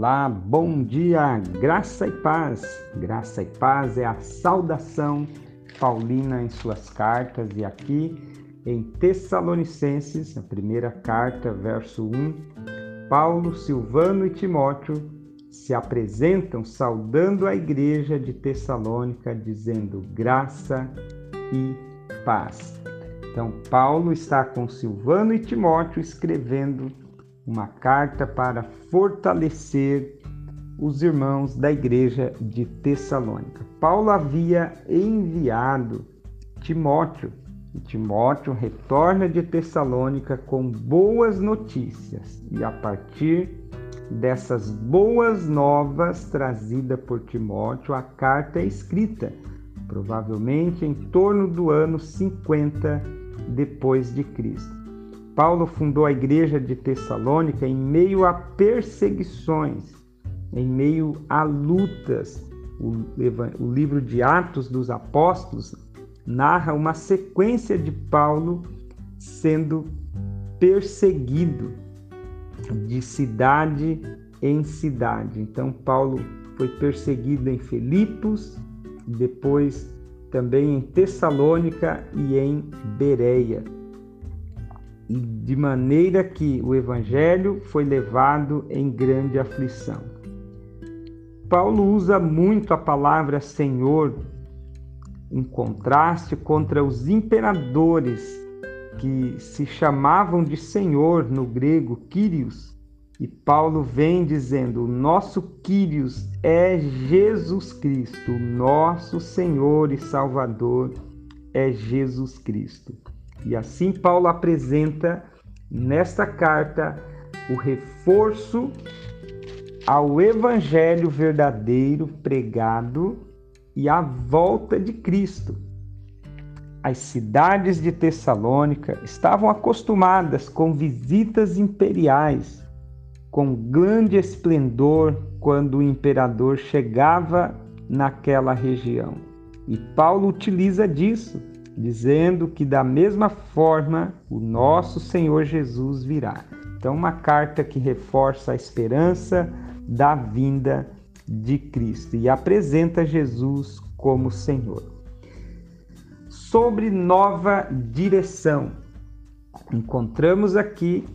Olá, bom dia, graça e paz. Graça e paz é a saudação paulina em suas cartas e aqui em Tessalonicenses, a primeira carta, verso 1, Paulo, Silvano e Timóteo se apresentam saudando a igreja de Tessalônica, dizendo graça e paz. Então, Paulo está com Silvano e Timóteo escrevendo uma carta para fortalecer os irmãos da igreja de Tessalônica. Paulo havia enviado Timóteo, e Timóteo retorna de Tessalônica com boas notícias, e a partir dessas boas novas trazidas por Timóteo, a carta é escrita, provavelmente em torno do ano 50 depois de Cristo. Paulo fundou a igreja de Tessalônica em meio a perseguições, em meio a lutas. O, livro de Atos dos Apóstolos narra uma sequência de Paulo sendo perseguido de cidade em cidade. Então, Paulo foi perseguido em Filipos, depois também em Tessalônica e em Bereia de maneira que o evangelho foi levado em grande aflição. Paulo usa muito a palavra Senhor em contraste contra os imperadores que se chamavam de Senhor no grego Kyrios. E Paulo vem dizendo: nosso Kyrios é Jesus Cristo, nosso Senhor e Salvador é Jesus Cristo. E assim Paulo apresenta nesta carta o reforço ao evangelho verdadeiro pregado e à volta de Cristo. As cidades de Tessalônica estavam acostumadas com visitas imperiais, com grande esplendor quando o imperador chegava naquela região. E Paulo utiliza disso dizendo que da mesma forma o nosso Senhor Jesus virá. Então, uma carta que reforça a esperança da vinda de Cristo e apresenta Jesus como Senhor. Sobre nova direção, encontramos aqui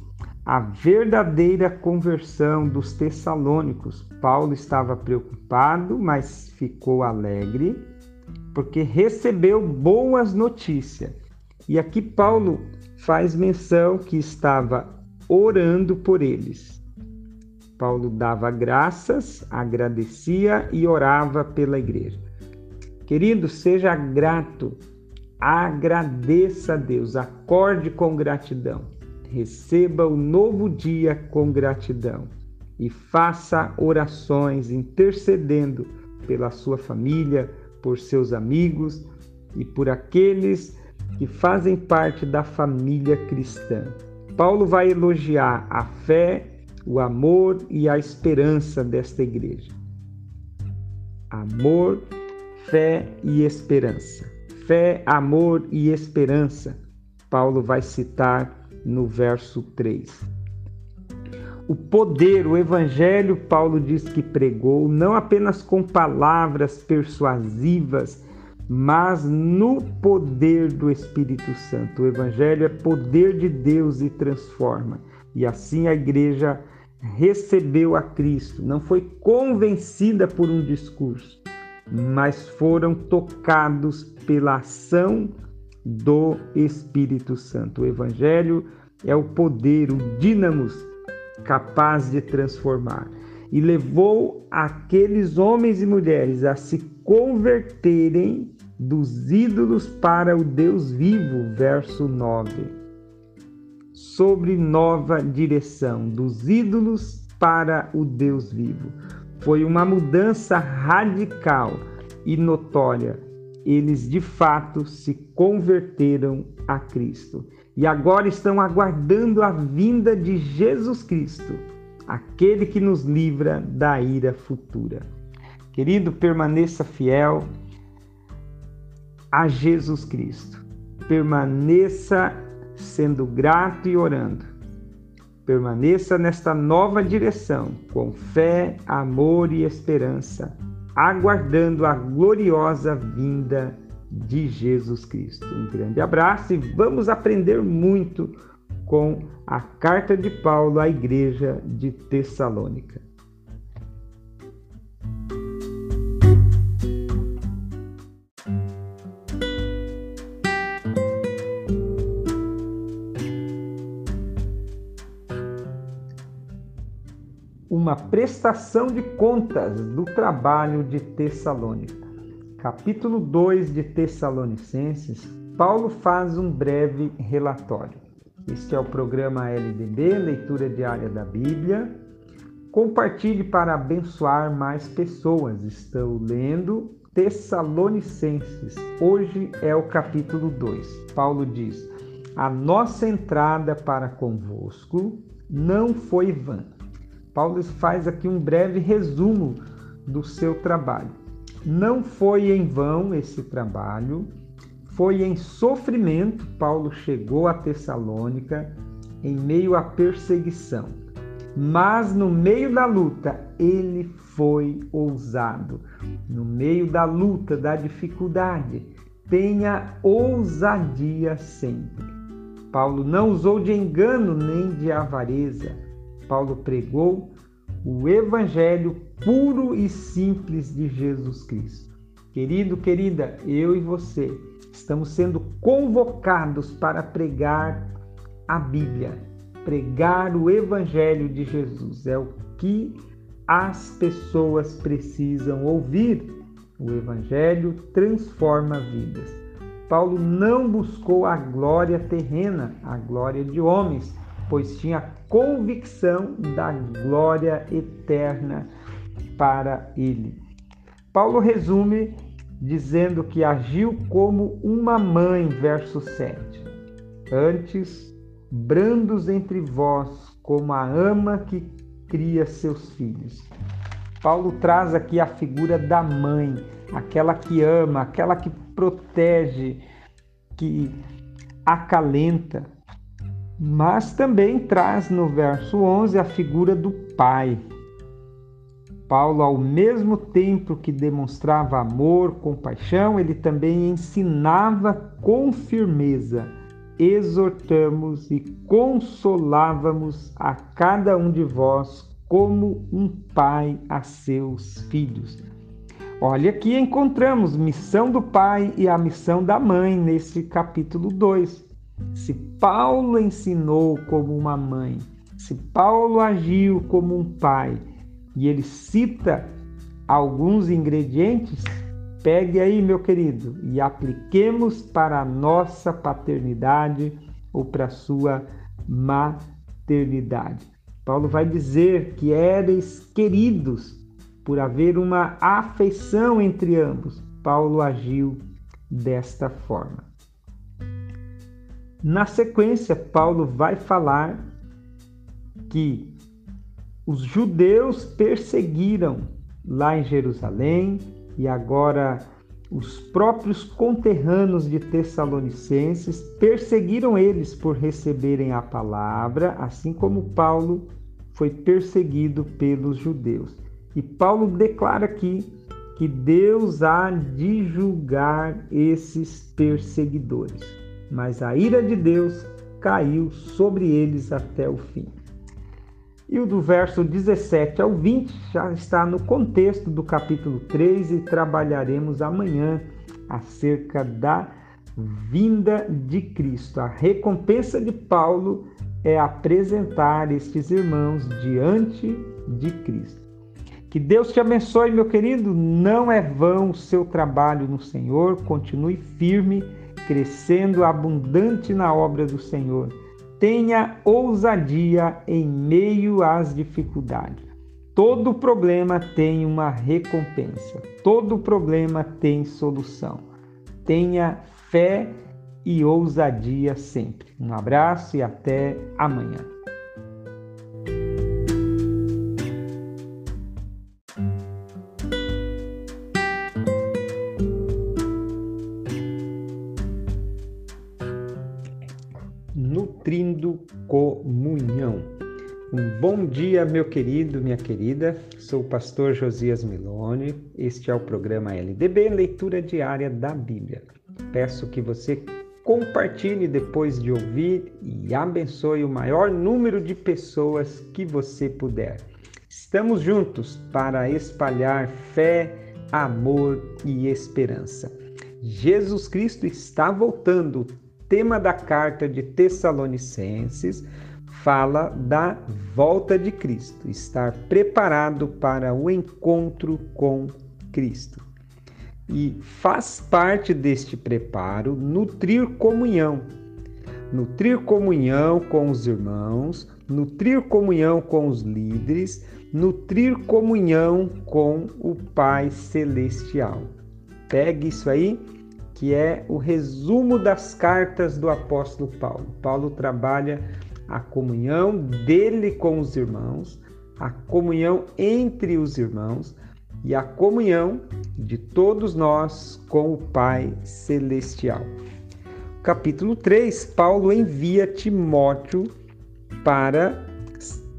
a verdadeira conversão dos tessalônicos. Paulo estava preocupado, mas ficou alegre porque recebeu boas notícias. E aqui Paulo faz menção que estava orando por eles. Paulo dava graças, agradecia e orava pela igreja. Querido, seja grato, agradeça a Deus, acorde com gratidão, receba o novo dia com gratidão e faça orações intercedendo pela sua família, por seus amigos e por aqueles que fazem parte da família cristã. Paulo vai elogiar a fé, o amor e a esperança desta igreja. Amor, fé e esperança. Fé, amor e esperança. Paulo vai citar no verso 3 o poder, o evangelho, Paulo diz que pregou, não apenas com palavras persuasivas, mas no poder do Espírito Santo. O evangelho é poder de Deus e transforma. E assim a igreja recebeu a Cristo, não foi convencida por um discurso, mas foram tocados pela ação do Espírito Santo. O evangelho é o poder, o dínamos capaz de transformar. E levou aqueles homens e mulheres a se converterem dos ídolos para o Deus vivo, verso 9. Sobre nova direção, dos ídolos para o Deus vivo. Foi uma mudança radical e notória. Eles de fato se converteram a Cristo e agora estão aguardando a vinda de Jesus Cristo, aquele que nos livra da ira futura. Querido, permaneça fiel a Jesus Cristo. Permaneça sendo grato e orando. Permaneça nesta nova direção, com fé, amor e esperança, aguardando a gloriosa vinda de Jesus Cristo. Um grande abraço e vamos aprender muito com a carta de Paulo à igreja de Tessalônica. uma prestação de contas do trabalho de Tessalônica. Capítulo 2 de Tessalonicenses, Paulo faz um breve relatório. Este é o programa LDB, leitura diária da Bíblia. Compartilhe para abençoar mais pessoas. Estou lendo Tessalonicenses. Hoje é o capítulo 2. Paulo diz: A nossa entrada para convosco não foi vã Paulo faz aqui um breve resumo do seu trabalho. Não foi em vão esse trabalho, foi em sofrimento. Paulo chegou a Tessalônica em meio à perseguição, mas no meio da luta ele foi ousado. No meio da luta, da dificuldade, tenha ousadia sempre. Paulo não usou de engano nem de avareza Paulo pregou o evangelho puro e simples de Jesus Cristo. Querido, querida, eu e você estamos sendo convocados para pregar a Bíblia, pregar o evangelho de Jesus. É o que as pessoas precisam ouvir. O evangelho transforma vidas. Paulo não buscou a glória terrena, a glória de homens, pois tinha convicção da glória eterna para ele. Paulo resume dizendo que agiu como uma mãe, verso 7. Antes, brandos entre vós, como a ama que cria seus filhos. Paulo traz aqui a figura da mãe, aquela que ama, aquela que protege, que acalenta, mas também traz no verso 11 a figura do pai. Paulo, ao mesmo tempo que demonstrava amor, compaixão, ele também ensinava com firmeza. Exortamos e consolávamos a cada um de vós como um pai a seus filhos. Olha, aqui encontramos missão do pai e a missão da mãe nesse capítulo 2. Se Paulo ensinou como uma mãe, se Paulo agiu como um pai, e ele cita alguns ingredientes, pegue aí, meu querido, e apliquemos para a nossa paternidade ou para a sua maternidade. Paulo vai dizer que éreis queridos por haver uma afeição entre ambos. Paulo agiu desta forma. Na sequência, Paulo vai falar que os judeus perseguiram lá em Jerusalém e agora os próprios conterrâneos de Tessalonicenses perseguiram eles por receberem a palavra, assim como Paulo foi perseguido pelos judeus. E Paulo declara aqui que Deus há de julgar esses perseguidores mas a ira de Deus caiu sobre eles até o fim. E o do verso 17 ao 20 já está no contexto do capítulo 3 e trabalharemos amanhã acerca da vinda de Cristo. A recompensa de Paulo é apresentar estes irmãos diante de Cristo. Que Deus te abençoe, meu querido. Não é vão o seu trabalho no Senhor. Continue firme crescendo abundante na obra do Senhor. Tenha ousadia em meio às dificuldades. Todo problema tem uma recompensa, todo problema tem solução. Tenha fé e ousadia sempre. Um abraço e até amanhã. Meu querido, minha querida. Sou o pastor Josias Milone. Este é o programa LDB, leitura diária da Bíblia. Peço que você compartilhe depois de ouvir e abençoe o maior número de pessoas que você puder. Estamos juntos para espalhar fé, amor e esperança. Jesus Cristo está voltando. O tema da carta de Tessalonicenses fala da volta de Cristo, estar preparado para o encontro com Cristo. E faz parte deste preparo nutrir comunhão. Nutrir comunhão com os irmãos, nutrir comunhão com os líderes, nutrir comunhão com o Pai Celestial. Pegue isso aí, que é o resumo das cartas do apóstolo Paulo. Paulo trabalha a comunhão dele com os irmãos, a comunhão entre os irmãos e a comunhão de todos nós com o Pai Celestial. Capítulo 3, Paulo envia Timóteo para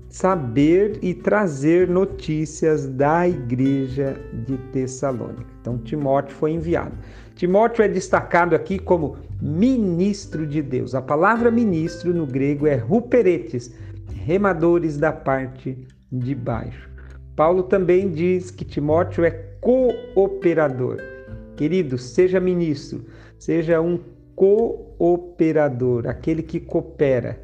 saber e trazer notícias da igreja de Tessalônica. Então, Timóteo foi enviado. Timóteo é destacado aqui como ministro de Deus. A palavra ministro no grego é ruperetes, remadores da parte de baixo. Paulo também diz que Timóteo é cooperador. Querido, seja ministro, seja um cooperador, aquele que coopera.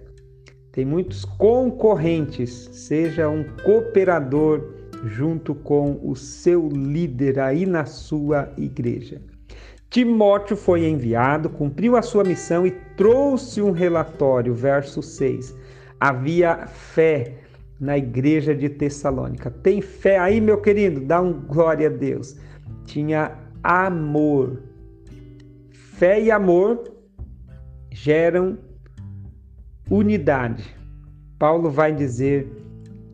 Tem muitos concorrentes, seja um cooperador junto com o seu líder aí na sua igreja. Timóteo foi enviado, cumpriu a sua missão e trouxe um relatório, verso 6. Havia fé na igreja de Tessalônica. Tem fé aí, meu querido? Dá um glória a Deus. Tinha amor. Fé e amor geram unidade. Paulo vai dizer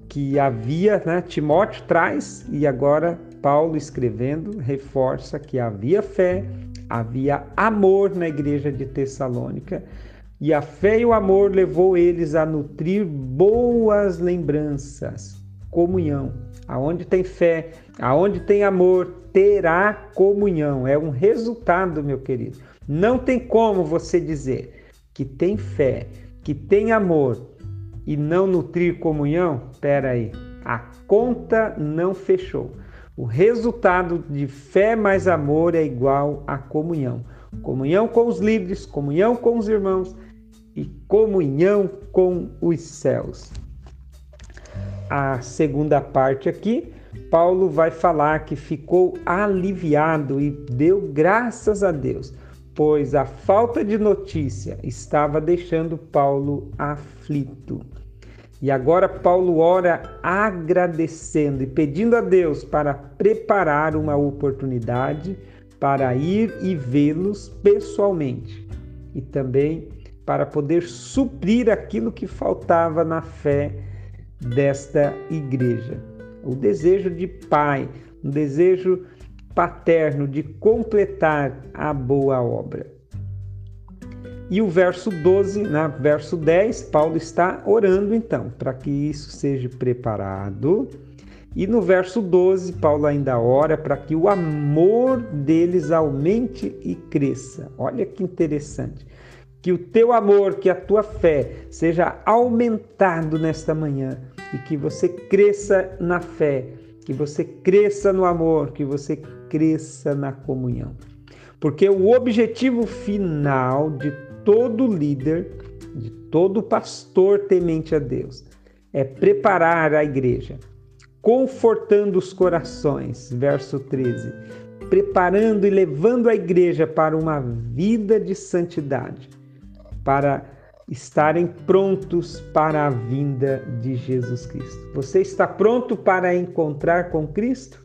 que havia, né, Timóteo traz e agora Paulo escrevendo reforça que havia fé, havia amor na igreja de Tessalônica e a fé e o amor levou eles a nutrir boas lembranças, comunhão. Aonde tem fé, aonde tem amor, terá comunhão. É um resultado, meu querido. Não tem como você dizer que tem fé, que tem amor e não nutrir comunhão. Pera aí, a conta não fechou. O resultado de fé mais amor é igual a comunhão. Comunhão com os líderes, comunhão com os irmãos e comunhão com os céus. A segunda parte aqui, Paulo vai falar que ficou aliviado e deu graças a Deus, pois a falta de notícia estava deixando Paulo aflito. E agora Paulo ora agradecendo e pedindo a Deus para preparar uma oportunidade para ir e vê-los pessoalmente e também para poder suprir aquilo que faltava na fé desta igreja. O desejo de pai, um desejo paterno de completar a boa obra. E o verso 12, na verso 10, Paulo está orando então para que isso seja preparado. E no verso 12, Paulo ainda ora para que o amor deles aumente e cresça. Olha que interessante. Que o teu amor, que a tua fé seja aumentado nesta manhã e que você cresça na fé, que você cresça no amor, que você cresça na comunhão. Porque o objetivo final de todo líder, de todo pastor temente a Deus, é preparar a igreja, confortando os corações, verso 13, preparando e levando a igreja para uma vida de santidade, para estarem prontos para a vinda de Jesus Cristo. Você está pronto para encontrar com Cristo?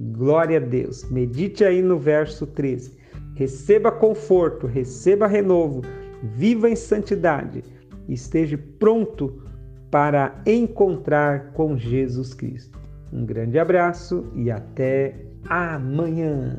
Glória a Deus. Medite aí no verso 13 receba conforto, receba renovo, viva em santidade e esteja pronto para encontrar com Jesus Cristo. Um grande abraço e até amanhã!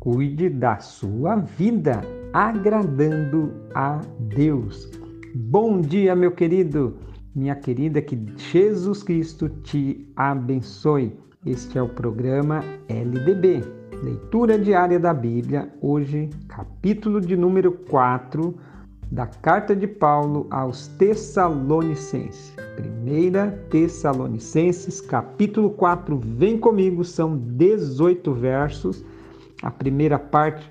Cuide da sua vida agradando a Deus. Bom dia, meu querido, minha querida, que Jesus Cristo te abençoe. Este é o programa LDB, Leitura Diária da Bíblia, hoje, capítulo de número 4 da carta de Paulo aos Tessalonicenses. Primeira Tessalonicenses, capítulo 4. Vem comigo, são 18 versos. A primeira parte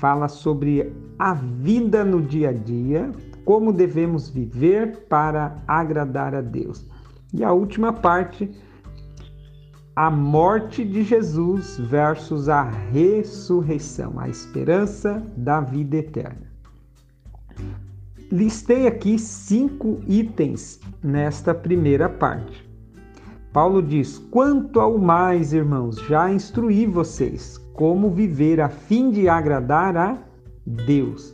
fala sobre a vida no dia a dia, como devemos viver para agradar a Deus. E a última parte, a morte de Jesus versus a ressurreição, a esperança da vida eterna. Listei aqui cinco itens nesta primeira parte. Paulo diz: Quanto ao mais, irmãos, já instruí vocês como viver a fim de agradar a Deus.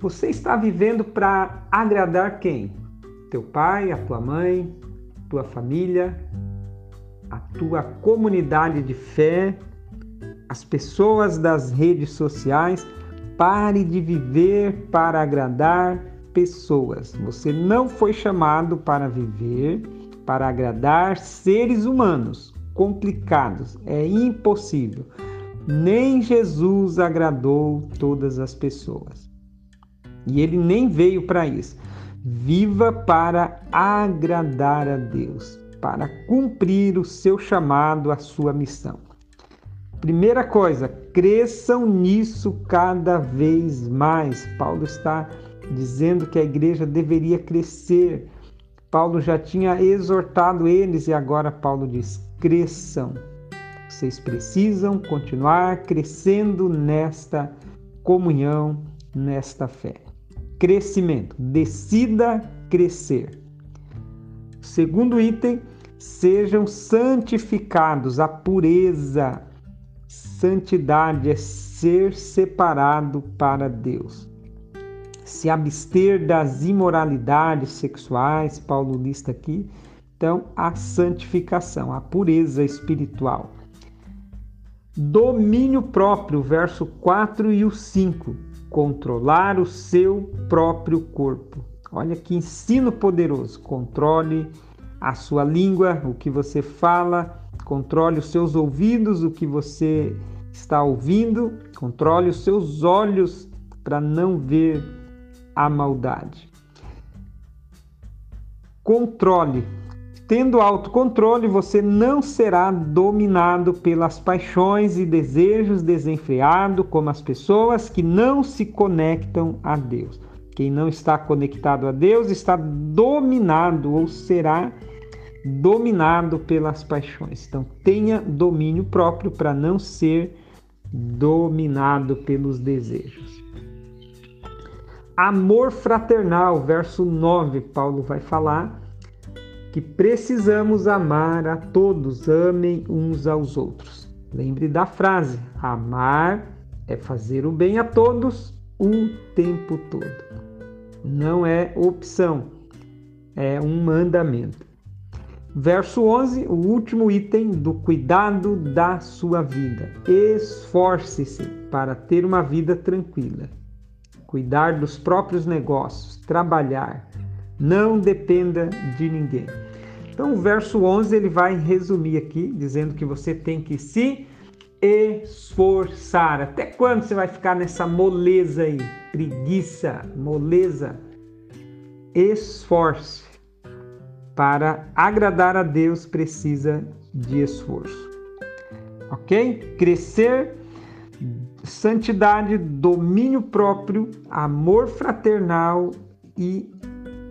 Você está vivendo para agradar quem? Teu pai, a tua mãe, tua família, a tua comunidade de fé, as pessoas das redes sociais. Pare de viver para agradar pessoas. Você não foi chamado para viver para agradar seres humanos complicados. É impossível. Nem Jesus agradou todas as pessoas. E ele nem veio para isso. Viva para agradar a Deus, para cumprir o seu chamado, a sua missão. Primeira coisa, cresçam nisso cada vez mais. Paulo está dizendo que a igreja deveria crescer. Paulo já tinha exortado eles e agora Paulo diz: cresçam. Vocês precisam continuar crescendo nesta comunhão, nesta fé crescimento. Decida crescer. Segundo item, sejam santificados. A pureza, santidade é ser separado para Deus. Se abster das imoralidades sexuais, Paulo lista aqui. Então, a santificação, a pureza espiritual. Domínio próprio, verso 4 e o 5 controlar o seu próprio corpo. Olha que ensino poderoso. Controle a sua língua, o que você fala, controle os seus ouvidos, o que você está ouvindo, controle os seus olhos para não ver a maldade. Controle Tendo autocontrole, você não será dominado pelas paixões e desejos desenfreados como as pessoas que não se conectam a Deus. Quem não está conectado a Deus está dominado ou será dominado pelas paixões. Então, tenha domínio próprio para não ser dominado pelos desejos. Amor fraternal, verso 9, Paulo vai falar que precisamos amar a todos, amem uns aos outros. Lembre da frase: amar é fazer o bem a todos o tempo todo. Não é opção, é um mandamento. Verso 11, o último item do cuidado da sua vida. Esforce-se para ter uma vida tranquila. Cuidar dos próprios negócios, trabalhar. Não dependa de ninguém. Então, o verso 11 ele vai resumir aqui, dizendo que você tem que se esforçar. Até quando você vai ficar nessa moleza aí? Preguiça, moleza. Esforce. Para agradar a Deus precisa de esforço. Ok? Crescer, santidade, domínio próprio, amor fraternal e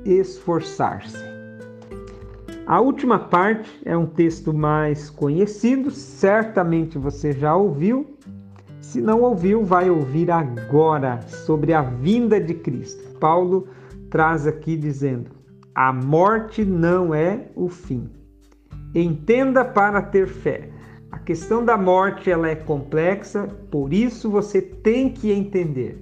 esforçar-se. A última parte é um texto mais conhecido, certamente você já ouviu. Se não ouviu, vai ouvir agora sobre a vinda de Cristo. Paulo traz aqui dizendo: a morte não é o fim. Entenda para ter fé. Questão da morte ela é complexa, por isso você tem que entender.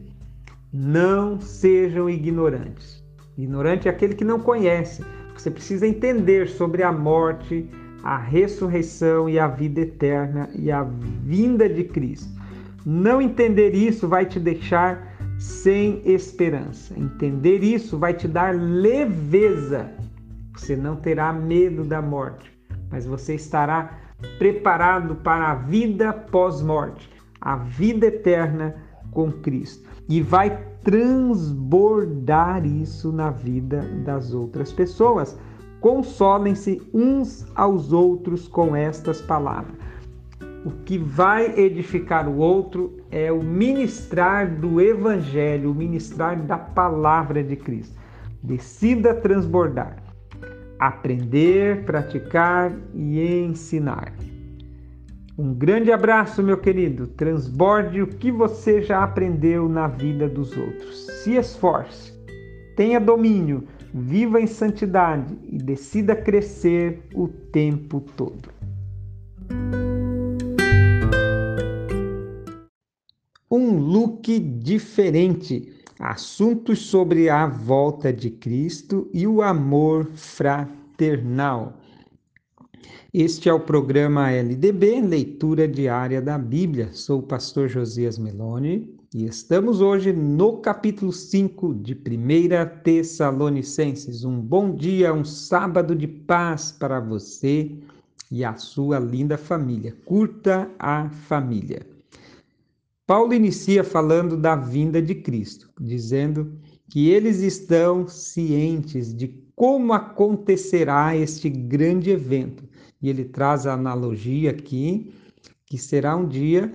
Não sejam ignorantes. Ignorante é aquele que não conhece você precisa entender sobre a morte, a ressurreição e a vida eterna e a vinda de Cristo. Não entender isso vai te deixar sem esperança. Entender isso vai te dar leveza. Você não terá medo da morte, mas você estará preparado para a vida pós-morte, a vida eterna com Cristo. E vai transbordar isso na vida das outras pessoas. Consolem-se uns aos outros com estas palavras. O que vai edificar o outro é o ministrar do Evangelho, o ministrar da palavra de Cristo. Decida transbordar, aprender, praticar e ensinar. Um grande abraço, meu querido. Transborde o que você já aprendeu na vida dos outros. Se esforce, tenha domínio, viva em santidade e decida crescer o tempo todo. um look diferente. Assuntos sobre a volta de Cristo e o amor fraternal. Este é o programa LDB, Leitura Diária da Bíblia. Sou o pastor Josias Meloni e estamos hoje no capítulo 5 de 1 Tessalonicenses. Um bom dia, um sábado de paz para você e a sua linda família. Curta a família. Paulo inicia falando da vinda de Cristo, dizendo que eles estão cientes de como acontecerá este grande evento. E ele traz a analogia aqui, que será um dia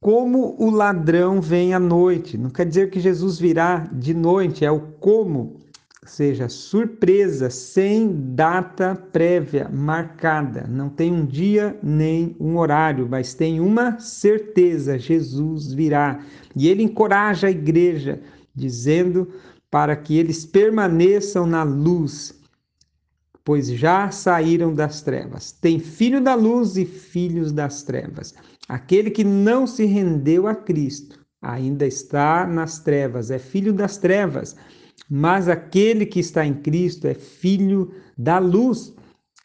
como o ladrão vem à noite. Não quer dizer que Jesus virá de noite, é o como seja, surpresa, sem data prévia marcada. Não tem um dia nem um horário, mas tem uma certeza: Jesus virá. E ele encoraja a igreja, dizendo para que eles permaneçam na luz, pois já saíram das trevas. Tem filho da luz e filhos das trevas. Aquele que não se rendeu a Cristo ainda está nas trevas, é filho das trevas mas aquele que está em Cristo é filho da luz.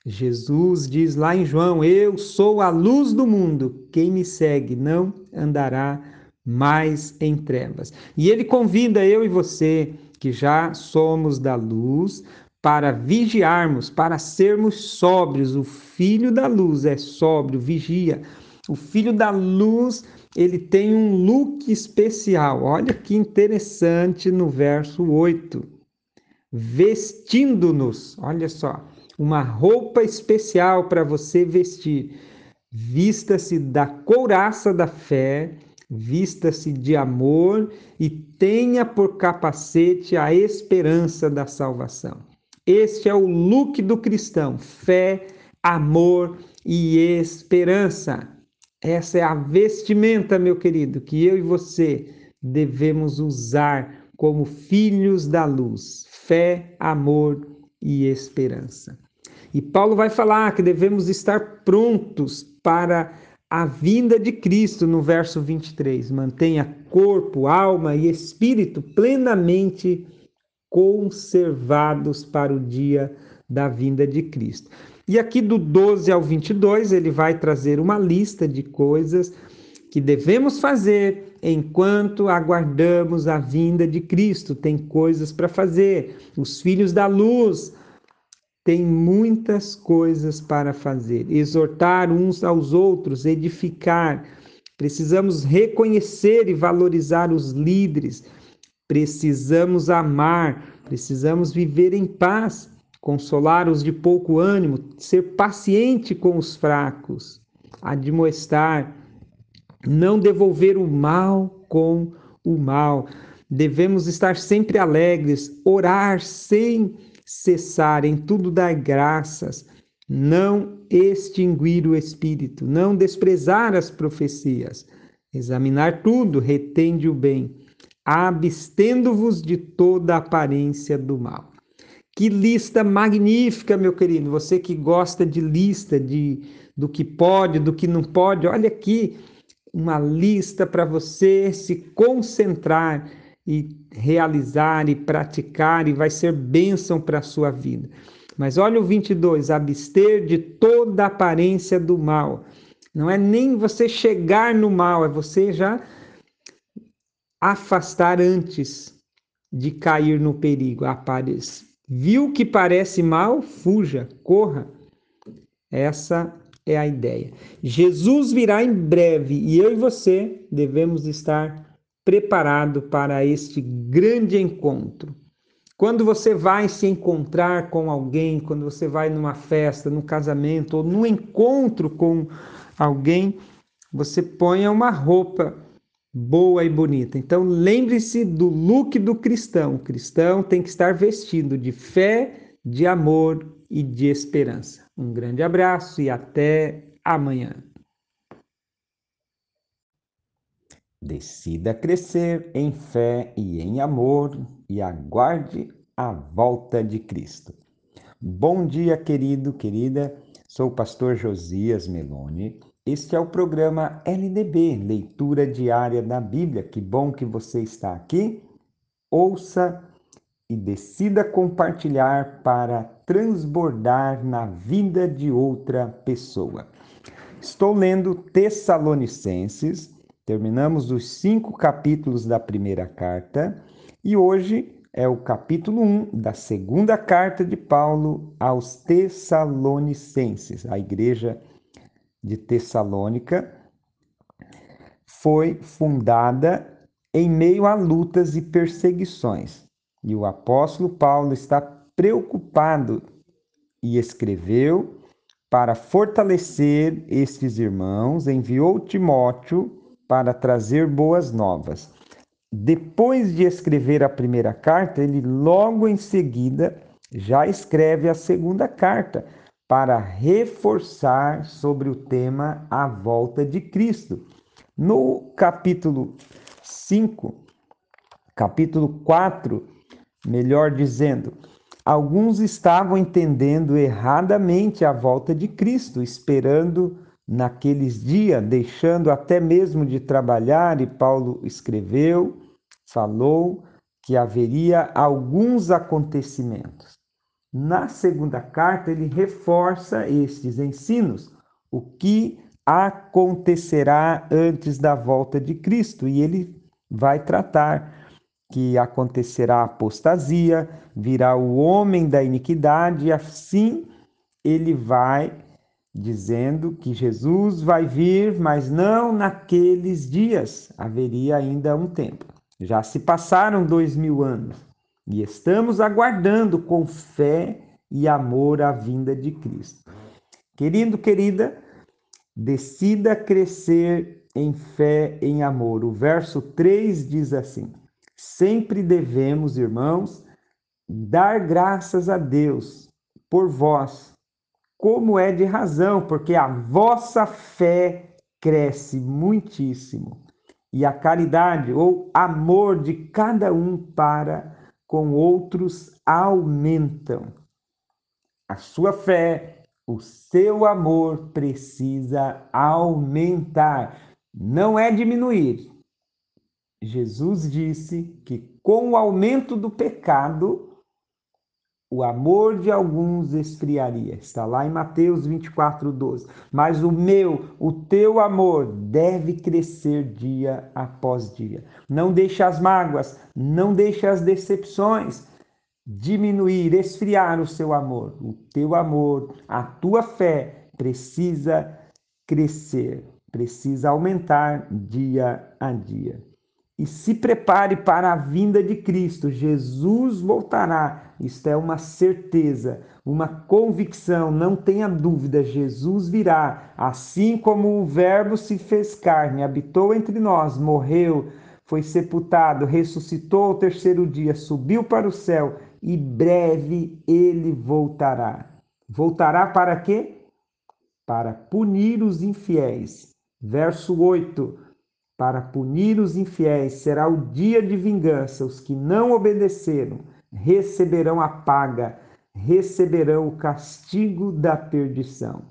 Jesus diz lá em João: Eu sou a luz do mundo. Quem me segue não andará mais em trevas. E ele convida eu e você, que já somos da luz, para vigiarmos, para sermos sóbrios. O filho da luz é sóbrio, vigia. O filho da luz ele tem um look especial. Olha que interessante no verso 8. Vestindo-nos, olha só, uma roupa especial para você vestir. Vista-se da couraça da fé, vista-se de amor e tenha por capacete a esperança da salvação. Este é o look do cristão: fé, amor e esperança. Essa é a vestimenta, meu querido, que eu e você devemos usar como filhos da luz: fé, amor e esperança. E Paulo vai falar que devemos estar prontos para a vinda de Cristo no verso 23. Mantenha corpo, alma e espírito plenamente conservados para o dia da vinda de Cristo. E aqui do 12 ao 22, ele vai trazer uma lista de coisas que devemos fazer enquanto aguardamos a vinda de Cristo. Tem coisas para fazer. Os filhos da luz têm muitas coisas para fazer. Exortar uns aos outros, edificar. Precisamos reconhecer e valorizar os líderes. Precisamos amar, precisamos viver em paz consolar os de pouco ânimo, ser paciente com os fracos, admoestar, não devolver o mal com o mal. Devemos estar sempre alegres, orar sem cessar, em tudo dar graças, não extinguir o espírito, não desprezar as profecias, examinar tudo, retende o bem, abstendo-vos de toda aparência do mal. Que lista magnífica, meu querido. Você que gosta de lista, de do que pode, do que não pode, olha aqui uma lista para você se concentrar e realizar e praticar e vai ser bênção para a sua vida. Mas olha o 22, abster de toda aparência do mal. Não é nem você chegar no mal, é você já afastar antes de cair no perigo. Aparece. Viu que parece mal? Fuja, corra. Essa é a ideia. Jesus virá em breve e eu e você devemos estar preparados para este grande encontro. Quando você vai se encontrar com alguém, quando você vai numa festa, num casamento ou num encontro com alguém, você ponha uma roupa boa e bonita. Então lembre-se do look do cristão. O cristão tem que estar vestido de fé, de amor e de esperança. Um grande abraço e até amanhã. Decida crescer em fé e em amor e aguarde a volta de Cristo. Bom dia, querido, querida. Sou o pastor Josias Meloni. Este é o programa LDB, Leitura Diária da Bíblia. Que bom que você está aqui. Ouça e decida compartilhar para transbordar na vida de outra pessoa. Estou lendo Tessalonicenses, terminamos os cinco capítulos da primeira carta e hoje é o capítulo 1 da segunda carta de Paulo aos Tessalonicenses, a igreja de Tessalônica foi fundada em meio a lutas e perseguições. E o apóstolo Paulo está preocupado e escreveu para fortalecer estes irmãos, enviou Timóteo para trazer boas novas. Depois de escrever a primeira carta, ele logo em seguida já escreve a segunda carta para reforçar sobre o tema a volta de Cristo. No capítulo 5, capítulo 4, melhor dizendo, alguns estavam entendendo erradamente a volta de Cristo, esperando naqueles dias, deixando até mesmo de trabalhar, e Paulo escreveu, falou que haveria alguns acontecimentos. Na segunda carta, ele reforça estes ensinos, o que acontecerá antes da volta de Cristo, e ele vai tratar que acontecerá apostasia, virá o homem da iniquidade, e assim ele vai dizendo que Jesus vai vir, mas não naqueles dias, haveria ainda um tempo. Já se passaram dois mil anos. E estamos aguardando com fé e amor a vinda de Cristo. Querido, querida, decida crescer em fé, em amor. O verso 3 diz assim: Sempre devemos, irmãos, dar graças a Deus por vós, como é de razão, porque a vossa fé cresce muitíssimo e a caridade ou amor de cada um para com outros aumentam. A sua fé, o seu amor precisa aumentar, não é diminuir. Jesus disse que com o aumento do pecado, o amor de alguns esfriaria. Está lá em Mateus 24, 12. Mas o meu, o teu amor deve crescer dia após dia. Não deixe as mágoas, não deixe as decepções diminuir, esfriar o seu amor. O teu amor, a tua fé precisa crescer, precisa aumentar dia a dia e se prepare para a vinda de Cristo. Jesus voltará. Isto é uma certeza, uma convicção, não tenha dúvida. Jesus virá, assim como o Verbo se fez carne, habitou entre nós, morreu, foi sepultado, ressuscitou ao terceiro dia, subiu para o céu e breve ele voltará. Voltará para quê? Para punir os infiéis. Verso 8 para punir os infiéis será o dia de vingança. Os que não obedeceram receberão a paga, receberão o castigo da perdição.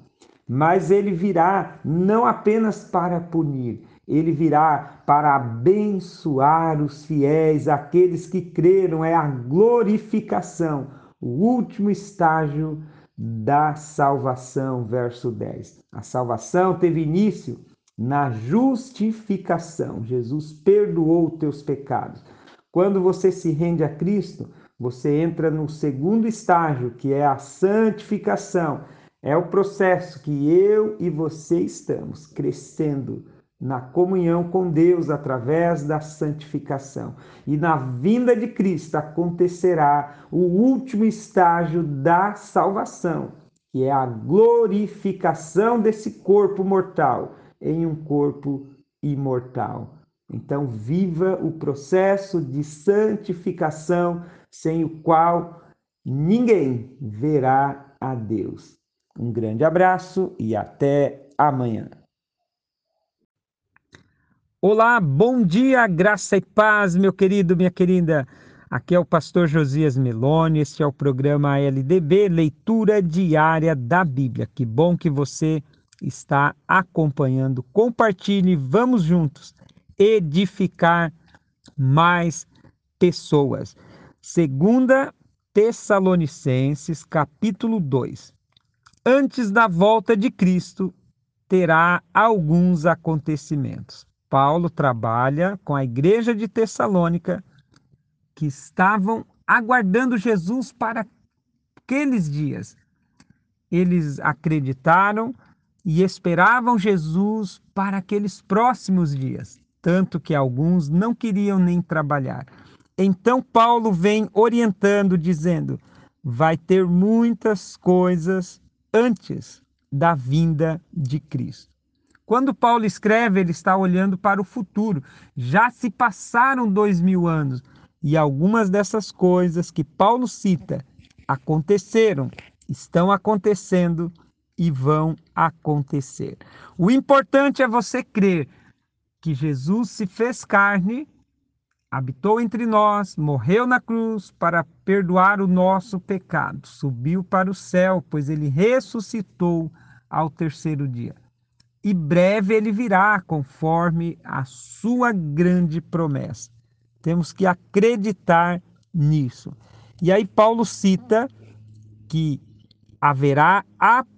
Mas ele virá não apenas para punir, ele virá para abençoar os fiéis, aqueles que creram, é a glorificação, o último estágio da salvação, verso 10. A salvação teve início na justificação. Jesus perdoou teus pecados. Quando você se rende a Cristo, você entra no segundo estágio, que é a santificação. É o processo que eu e você estamos crescendo na comunhão com Deus através da santificação. E na vinda de Cristo acontecerá o último estágio da salvação, que é a glorificação desse corpo mortal em um corpo imortal. Então, viva o processo de santificação sem o qual ninguém verá a Deus. Um grande abraço e até amanhã. Olá, bom dia, graça e paz, meu querido, minha querida. Aqui é o pastor Josias Meloni, este é o programa LDB, Leitura Diária da Bíblia. Que bom que você está acompanhando. Compartilhe, vamos juntos edificar mais pessoas. Segunda Tessalonicenses, capítulo 2. Antes da volta de Cristo, terá alguns acontecimentos. Paulo trabalha com a igreja de Tessalônica, que estavam aguardando Jesus para aqueles dias. Eles acreditaram e esperavam Jesus para aqueles próximos dias, tanto que alguns não queriam nem trabalhar. Então Paulo vem orientando, dizendo: vai ter muitas coisas antes da vinda de Cristo. Quando Paulo escreve, ele está olhando para o futuro. Já se passaram dois mil anos e algumas dessas coisas que Paulo cita aconteceram, estão acontecendo e vão acontecer. O importante é você crer que Jesus se fez carne, habitou entre nós, morreu na cruz para perdoar o nosso pecado, subiu para o céu, pois ele ressuscitou ao terceiro dia e breve ele virá, conforme a sua grande promessa. Temos que acreditar nisso. E aí Paulo cita que haverá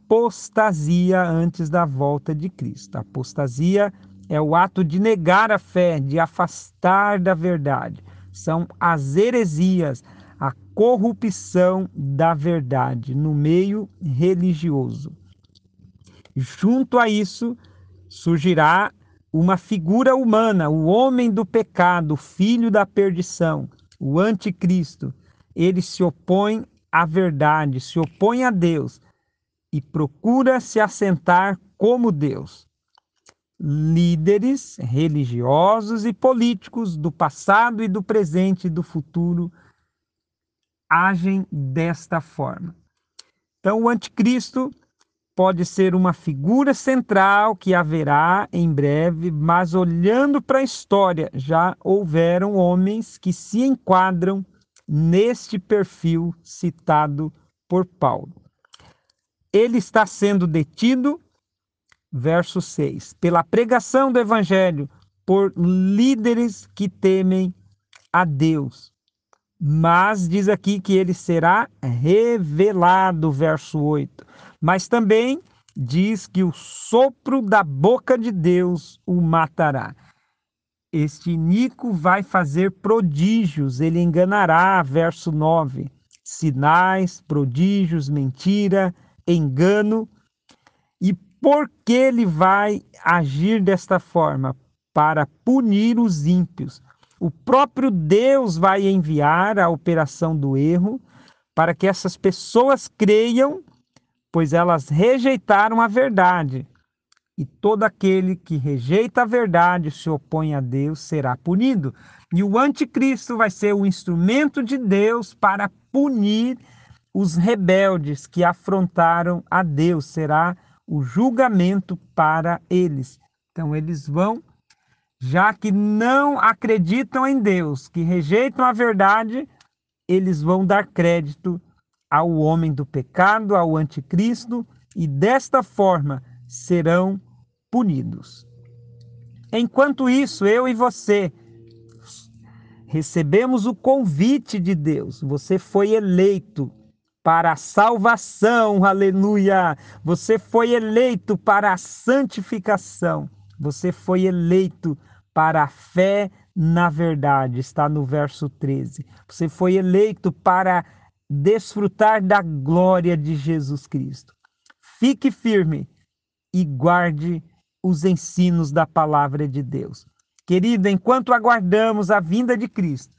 apostasia antes da volta de Cristo. A apostasia é o ato de negar a fé, de afastar da verdade. São as heresias, a corrupção da verdade no meio religioso. Junto a isso, surgirá uma figura humana, o homem do pecado, o filho da perdição, o anticristo. Ele se opõe à verdade, se opõe a Deus e procura se assentar como Deus. Líderes religiosos e políticos do passado e do presente e do futuro agem desta forma. Então, o anticristo pode ser uma figura central que haverá em breve, mas olhando para a história, já houveram homens que se enquadram neste perfil citado por Paulo. Ele está sendo detido, verso 6, pela pregação do evangelho por líderes que temem a Deus. Mas diz aqui que ele será revelado, verso 8 mas também diz que o sopro da boca de Deus o matará. Este Nico vai fazer prodígios, ele enganará, verso 9. Sinais, prodígios, mentira, engano. E por que ele vai agir desta forma? Para punir os ímpios. O próprio Deus vai enviar a operação do erro para que essas pessoas creiam pois elas rejeitaram a verdade. E todo aquele que rejeita a verdade se opõe a Deus será punido. E o anticristo vai ser o instrumento de Deus para punir os rebeldes que afrontaram a Deus. Será o julgamento para eles. Então eles vão, já que não acreditam em Deus, que rejeitam a verdade, eles vão dar crédito ao homem do pecado, ao anticristo, e desta forma serão punidos. Enquanto isso, eu e você recebemos o convite de Deus, você foi eleito para a salvação, aleluia. Você foi eleito para a santificação. Você foi eleito para a fé na verdade, está no verso 13. Você foi eleito para desfrutar da glória de Jesus Cristo. Fique firme e guarde os ensinos da palavra de Deus. Querido, enquanto aguardamos a vinda de Cristo,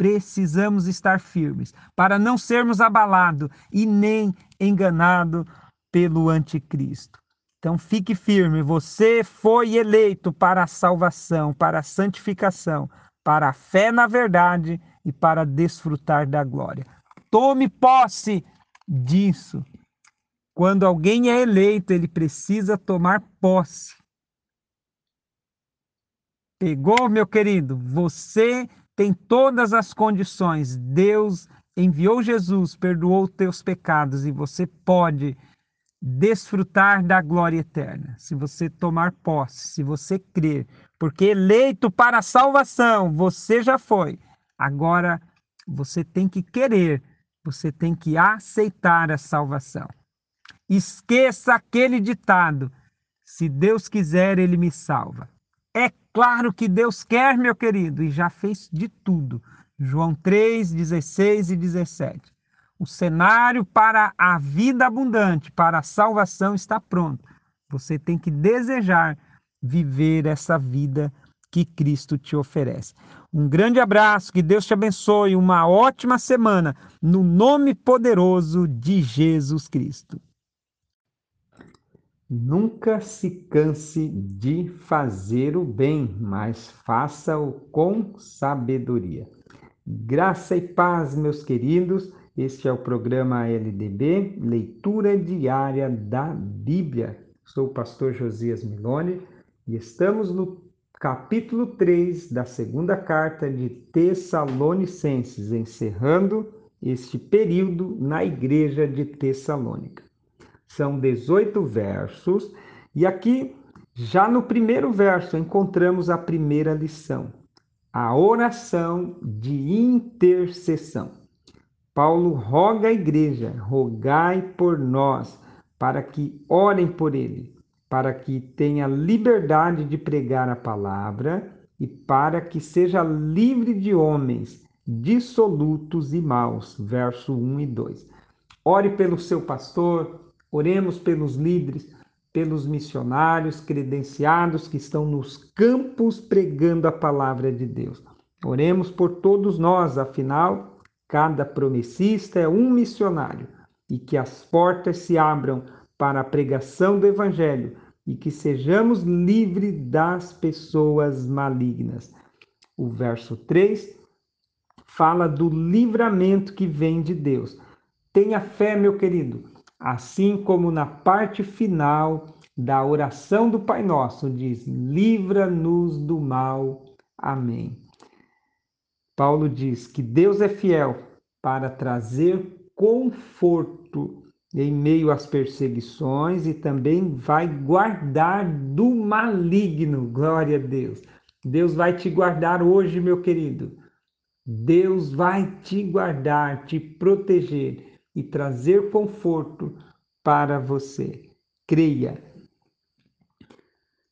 precisamos estar firmes para não sermos abalados e nem enganados pelo anticristo. Então fique firme, você foi eleito para a salvação, para a santificação, para a fé na verdade e para desfrutar da glória. Tome posse disso. Quando alguém é eleito, ele precisa tomar posse. Pegou, meu querido? Você tem todas as condições. Deus enviou Jesus, perdoou teus pecados e você pode desfrutar da glória eterna, se você tomar posse, se você crer, porque eleito para a salvação, você já foi. Agora você tem que querer, você tem que aceitar a salvação. Esqueça aquele ditado: se Deus quiser, ele me salva. É claro que Deus quer, meu querido, e já fez de tudo. João 3, 16 e 17. O cenário para a vida abundante, para a salvação está pronto. Você tem que desejar viver essa vida que Cristo te oferece. Um grande abraço, que Deus te abençoe, uma ótima semana, no nome poderoso de Jesus Cristo. Nunca se canse de fazer o bem, mas faça-o com sabedoria. Graça e paz, meus queridos. Este é o programa LDB, Leitura Diária da Bíblia. Sou o pastor Josias Milone e estamos no capítulo 3 da segunda carta de Tessalonicenses, encerrando este período na igreja de Tessalônica. São 18 versos e aqui, já no primeiro verso, encontramos a primeira lição, a oração de intercessão. Paulo roga à igreja: rogai por nós, para que orem por ele, para que tenha liberdade de pregar a palavra e para que seja livre de homens dissolutos e maus. Verso 1 e 2. Ore pelo seu pastor, oremos pelos líderes, pelos missionários credenciados que estão nos campos pregando a palavra de Deus. Oremos por todos nós, afinal, Cada promessista é um missionário e que as portas se abram para a pregação do Evangelho e que sejamos livres das pessoas malignas. O verso 3 fala do livramento que vem de Deus. Tenha fé, meu querido, assim como na parte final da oração do Pai Nosso diz: livra-nos do mal. Amém. Paulo diz que Deus é fiel para trazer conforto em meio às perseguições e também vai guardar do maligno. Glória a Deus. Deus vai te guardar hoje, meu querido. Deus vai te guardar, te proteger e trazer conforto para você. Creia.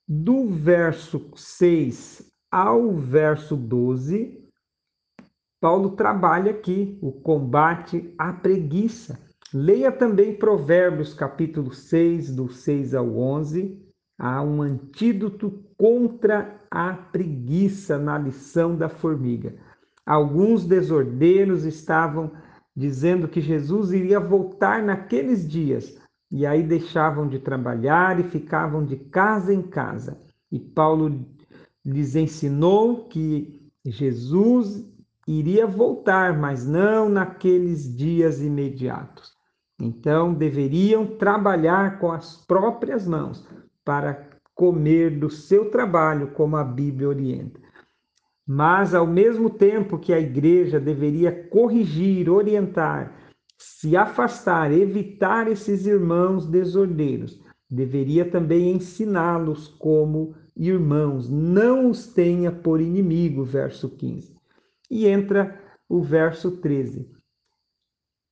Do verso 6 ao verso 12, Paulo trabalha aqui o combate à preguiça. Leia também Provérbios, capítulo 6, do 6 ao 11. Há um antídoto contra a preguiça na lição da formiga. Alguns desordeiros estavam dizendo que Jesus iria voltar naqueles dias, e aí deixavam de trabalhar e ficavam de casa em casa. E Paulo lhes ensinou que Jesus iria voltar, mas não naqueles dias imediatos. Então deveriam trabalhar com as próprias mãos para comer do seu trabalho, como a Bíblia orienta. Mas, ao mesmo tempo que a igreja deveria corrigir, orientar, se afastar, evitar esses irmãos desordeiros, deveria também ensiná-los como irmãos, não os tenha por inimigo, verso 15. E entra o verso 13.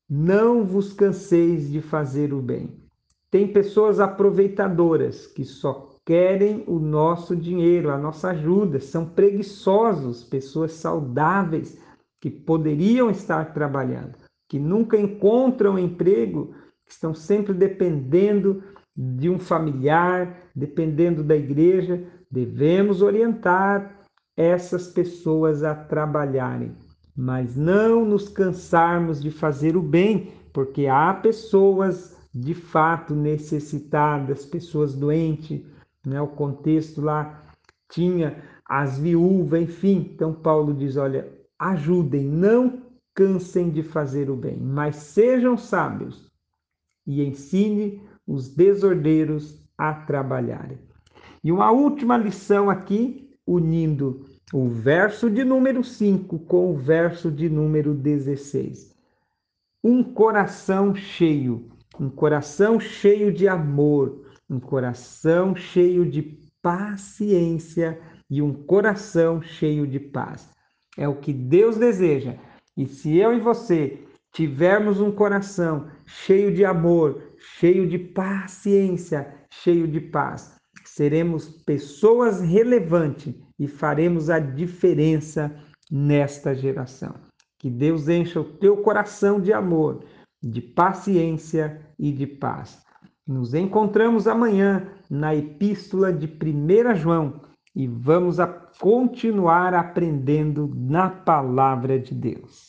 Não vos canseis de fazer o bem. Tem pessoas aproveitadoras que só querem o nosso dinheiro, a nossa ajuda, são preguiçosos, pessoas saudáveis que poderiam estar trabalhando, que nunca encontram emprego, que estão sempre dependendo de um familiar, dependendo da igreja. Devemos orientar essas pessoas a trabalharem, mas não nos cansarmos de fazer o bem, porque há pessoas de fato necessitadas, pessoas doentes, né? O contexto lá tinha as viúvas, enfim. Então Paulo diz: olha, ajudem, não cansem de fazer o bem, mas sejam sábios e ensine os desordeiros a trabalharem. E uma última lição aqui, unindo o verso de número 5 com o verso de número 16. Um coração cheio um coração cheio de amor, um coração cheio de paciência e um coração cheio de paz. É o que Deus deseja. E se eu e você tivermos um coração cheio de amor, cheio de paciência, cheio de paz, seremos pessoas relevantes e faremos a diferença nesta geração. Que Deus encha o teu coração de amor de paciência e de paz. Nos encontramos amanhã na Epístola de 1 João e vamos a continuar aprendendo na palavra de Deus.